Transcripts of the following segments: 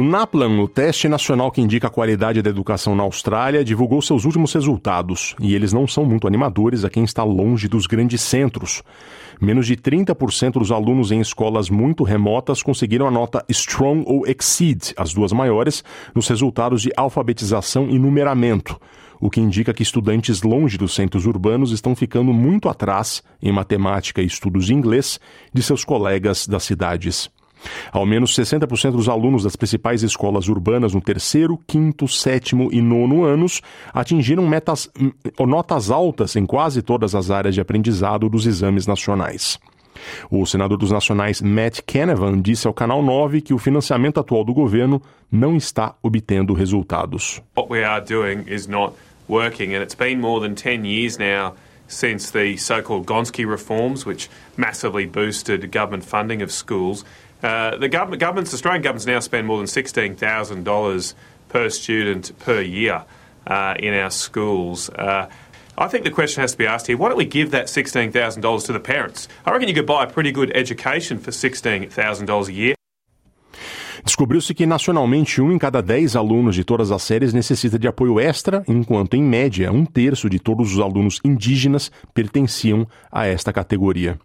O NAPLAN, o teste nacional que indica a qualidade da educação na Austrália, divulgou seus últimos resultados e eles não são muito animadores a quem está longe dos grandes centros. Menos de 30% dos alunos em escolas muito remotas conseguiram a nota Strong ou Exceed, as duas maiores, nos resultados de alfabetização e numeramento, o que indica que estudantes longe dos centros urbanos estão ficando muito atrás em matemática e estudos de inglês de seus colegas das cidades. Ao menos 60% dos alunos das principais escolas urbanas no terceiro, quinto, sétimo e nono anos atingiram metas, hum, notas altas em quase todas as áreas de aprendizado dos exames nacionais. O senador dos nacionais Matt Canavan disse ao Canal 9 que o financiamento atual do governo não está obtendo resultados. What we are doing is not working and it's been more than 10 years now since the so-called Gonski reforms which massively boosted government funding of schools. Uh, the government, governments, Australian governments now spend more than $16,000 per student per year uh, in our schools. Uh, I think the question has to be asked here why don't we give that $16,000 to the parents? I reckon you could buy a pretty good education for $16,000 a year. Descobriu-se que nacionalmente um em cada dez alunos de todas as séries necessita de apoio extra, enquanto em média um terço de todos os alunos indígenas pertenciam a esta categoria.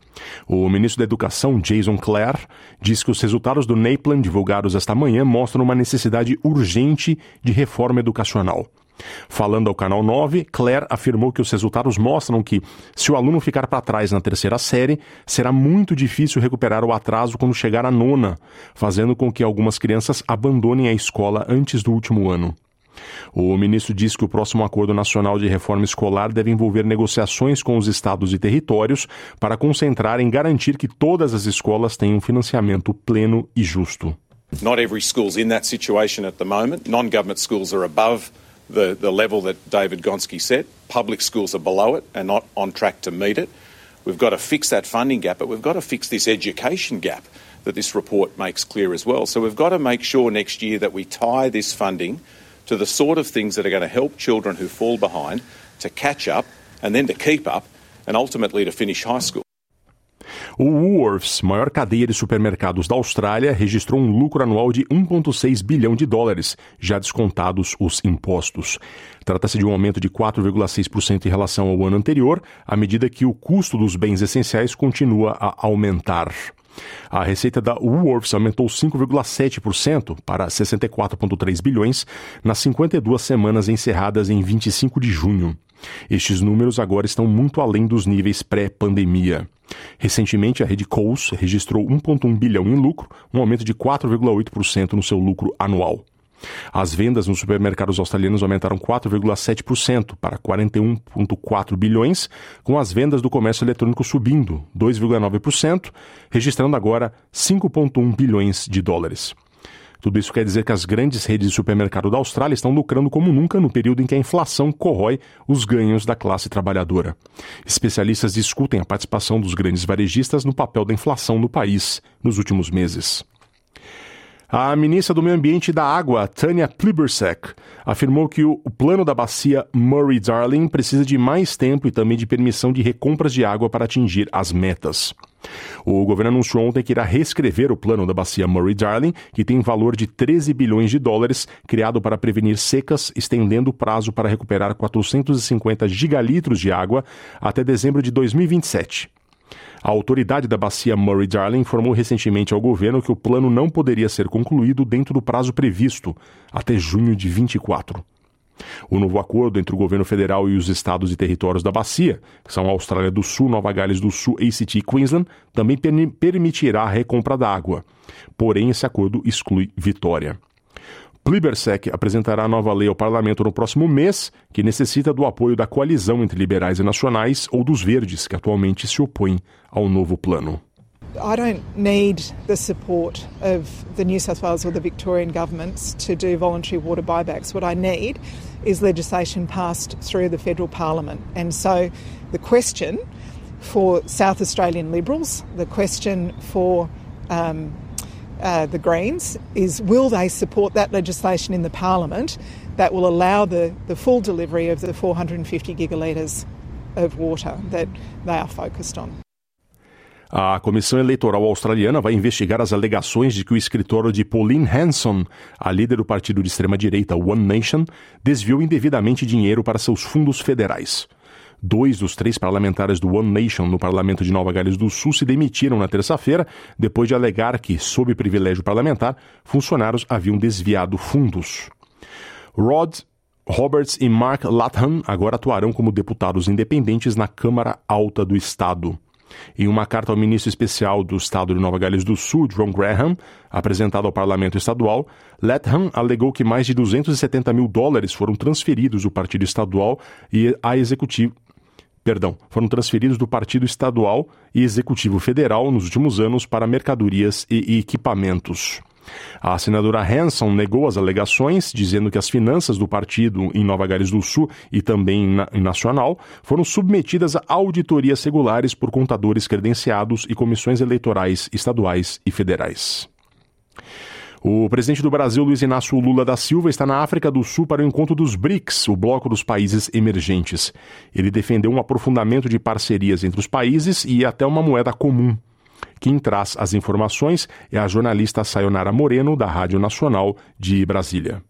O ministro da Educação, Jason Clare, diz que os resultados do NAPLAN divulgados esta manhã mostram uma necessidade urgente de reforma educacional. Falando ao Canal 9, Claire afirmou que os resultados mostram que, se o aluno ficar para trás na terceira série, será muito difícil recuperar o atraso quando chegar à nona, fazendo com que algumas crianças abandonem a escola antes do último ano. O ministro diz que o próximo Acordo Nacional de Reforma Escolar deve envolver negociações com os estados e territórios para concentrar em garantir que todas as escolas tenham financiamento pleno e justo. Not every school's in that situation at the moment. Non-government schools are above the, the level that David Gonski set. Public schools are below it and not on track to meet it. We've got to fix that funding gap, but we've got to fix this education gap that this report makes clear as well. So we've got to make sure next year that we tie this funding to the sort of things that are going to help children who fall behind to catch up and then to keep up and ultimately to finish high school. O Woolworths, maior cadeia de supermercados da Austrália, registrou um lucro anual de 1,6 bilhão de dólares, já descontados os impostos. Trata-se de um aumento de 4,6% em relação ao ano anterior, à medida que o custo dos bens essenciais continua a aumentar. A receita da Woolworths aumentou 5,7% para 64,3 bilhões nas 52 semanas encerradas em 25 de junho. Estes números agora estão muito além dos níveis pré-pandemia. Recentemente, a rede Coles registrou 1,1 bilhão em lucro, um aumento de 4,8% no seu lucro anual. As vendas nos supermercados australianos aumentaram 4,7% para 41,4 bilhões, com as vendas do comércio eletrônico subindo 2,9%, registrando agora 5,1 bilhões de dólares. Tudo isso quer dizer que as grandes redes de supermercado da Austrália estão lucrando como nunca no período em que a inflação corrói os ganhos da classe trabalhadora. Especialistas discutem a participação dos grandes varejistas no papel da inflação no país nos últimos meses. A ministra do Meio Ambiente e da Água, Tanya Plibersek, afirmou que o plano da bacia Murray-Darling precisa de mais tempo e também de permissão de recompras de água para atingir as metas. O governo anunciou ontem que irá reescrever o plano da bacia Murray-Darling, que tem valor de 13 bilhões de dólares, criado para prevenir secas, estendendo o prazo para recuperar 450 gigalitros de água até dezembro de 2027. A autoridade da bacia Murray-Darling informou recentemente ao governo que o plano não poderia ser concluído dentro do prazo previsto, até junho de 24. O novo acordo entre o governo federal e os estados e territórios da bacia, que são Austrália do Sul, Nova Gales do Sul, ACT e Queensland, também permitirá a recompra da água. Porém, esse acordo exclui Vitória. Plibersek apresentará a nova lei ao parlamento no próximo mês, que necessita do apoio da coalizão entre liberais e nacionais ou dos verdes, que atualmente se opõem ao novo plano. I don't need the support of the New South Wales or the Victorian governments to do voluntary water buybacks. What I need is legislation passed through the federal parliament. And so the question for South Australian Liberals, the question for um, uh, the Greens is will they support that legislation in the Parliament that will allow the, the full delivery of the 450 gigalitres of water that they are focused on. A Comissão Eleitoral Australiana vai investigar as alegações de que o escritório de Pauline Hanson, a líder do partido de extrema-direita One Nation, desviou indevidamente dinheiro para seus fundos federais. Dois dos três parlamentares do One Nation no parlamento de Nova Gales do Sul se demitiram na terça-feira depois de alegar que, sob privilégio parlamentar, funcionários haviam desviado fundos. Rod Roberts e Mark Latham agora atuarão como deputados independentes na Câmara Alta do Estado. Em uma carta ao ministro especial do Estado de Nova Gales do Sul, John Graham, apresentada ao parlamento estadual, Latham alegou que mais de 270 mil dólares foram transferidos do partido estadual e a executivo. Perdão, foram transferidos do Partido Estadual e Executivo Federal nos últimos anos para mercadorias e equipamentos. A senadora Hanson negou as alegações, dizendo que as finanças do partido em Nova Gales do Sul e também na, Nacional foram submetidas a auditorias regulares por contadores credenciados e comissões eleitorais estaduais e federais. O presidente do Brasil, Luiz Inácio Lula da Silva, está na África do Sul para o encontro dos BRICS, o bloco dos países emergentes. Ele defendeu um aprofundamento de parcerias entre os países e até uma moeda comum. Quem traz as informações é a jornalista Sayonara Moreno, da Rádio Nacional de Brasília.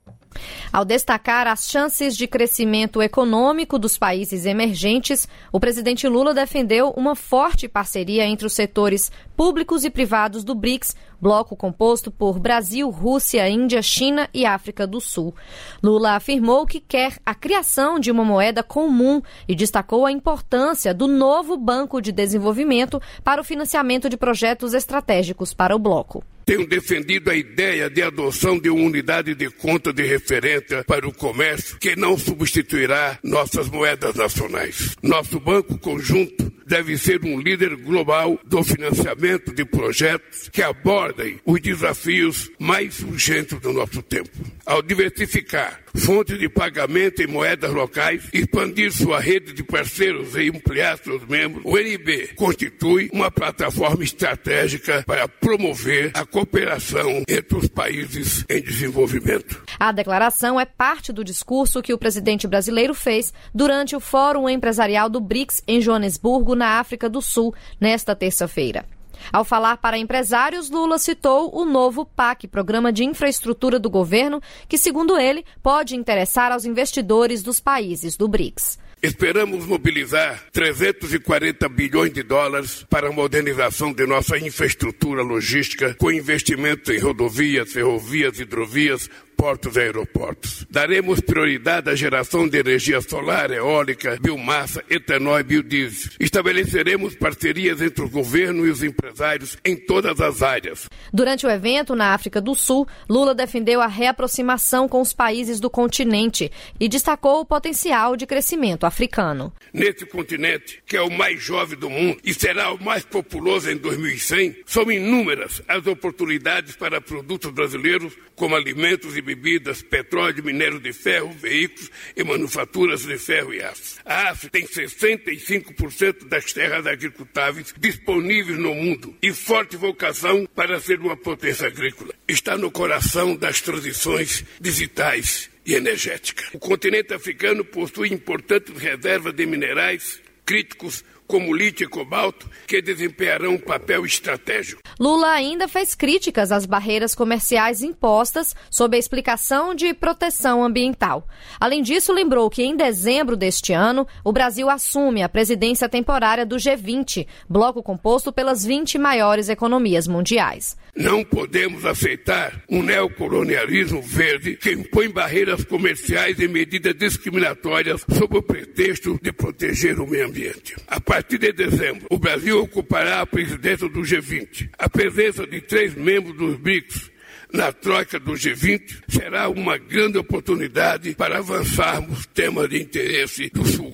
Ao destacar as chances de crescimento econômico dos países emergentes, o presidente Lula defendeu uma forte parceria entre os setores públicos e privados do BRICS, bloco composto por Brasil, Rússia, Índia, China e África do Sul. Lula afirmou que quer a criação de uma moeda comum e destacou a importância do novo Banco de Desenvolvimento para o financiamento de projetos estratégicos para o bloco. Tenho defendido a ideia de adoção de uma unidade de conta de referência para o comércio que não substituirá nossas moedas nacionais. Nosso banco conjunto deve ser um líder global do financiamento de projetos que abordem os desafios mais urgentes do nosso tempo. Ao diversificar fontes de pagamento em moedas locais, expandir sua rede de parceiros e ampliar seus membros, o NB constitui uma plataforma estratégica para promover a cooperação entre os países em desenvolvimento. A declaração é parte do discurso que o presidente brasileiro fez durante o Fórum Empresarial do BRICS em Joanesburgo, na África do Sul, nesta terça-feira. Ao falar para empresários, Lula citou o novo PAC, Programa de Infraestrutura do Governo, que, segundo ele, pode interessar aos investidores dos países do BRICS. Esperamos mobilizar 340 bilhões de dólares para a modernização de nossa infraestrutura logística, com investimentos em rodovias, ferrovias, hidrovias, portos e aeroportos. Daremos prioridade à geração de energia solar, eólica, biomassa, etanol e biodiesel. Estabeleceremos parcerias entre o governo e os empresários em todas as áreas. Durante o evento na África do Sul, Lula defendeu a reaproximação com os países do continente e destacou o potencial de crescimento africano. Nesse continente, que é o mais jovem do mundo e será o mais populoso em 2100, são inúmeras as oportunidades para produtos brasileiros como alimentos e bebidas, petróleo, minério de ferro, veículos e manufaturas de ferro e aço. A África tem 65% das terras agricultáveis disponíveis no mundo e forte vocação para ser uma potência agrícola. Está no coração das transições digitais e energéticas. O continente africano possui importantes reservas de minerais críticos como lítio e cobalto, que desempenharão um papel estratégico. Lula ainda fez críticas às barreiras comerciais impostas sob a explicação de proteção ambiental. Além disso, lembrou que em dezembro deste ano, o Brasil assume a presidência temporária do G20, bloco composto pelas 20 maiores economias mundiais. Não podemos aceitar um neocolonialismo verde que impõe barreiras comerciais e medidas discriminatórias sob o pretexto de proteger o meio ambiente. A partir de dezembro, o Brasil ocupará a presidência do G20. A presença de três membros dos BRICS na troca do G20 será uma grande oportunidade para avançarmos temas de interesse do Sul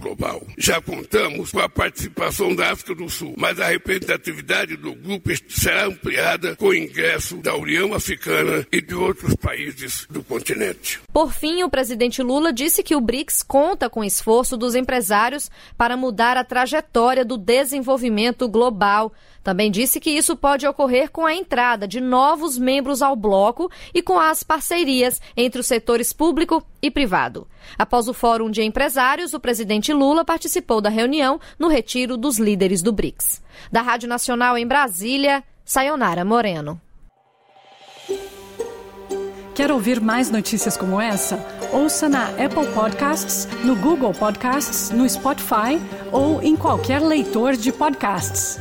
Já contamos com a participação da África do Sul, mas a representatividade do grupo será ampliada com o ingresso da União Africana e de outros países do continente. Por fim, o presidente Lula disse que o BRICS conta com o esforço dos empresários para mudar a trajetória do desenvolvimento global. Também disse que isso pode ocorrer com a entrada de novos membros ao bloco e com as parcerias entre os setores público e privado. Após o Fórum de Empresários, o presidente Lula participou da reunião no retiro dos líderes do BRICS. Da Rádio Nacional em Brasília, Sayonara Moreno. Quer ouvir mais notícias como essa? Ouça na Apple Podcasts, no Google Podcasts, no Spotify ou em qualquer leitor de podcasts.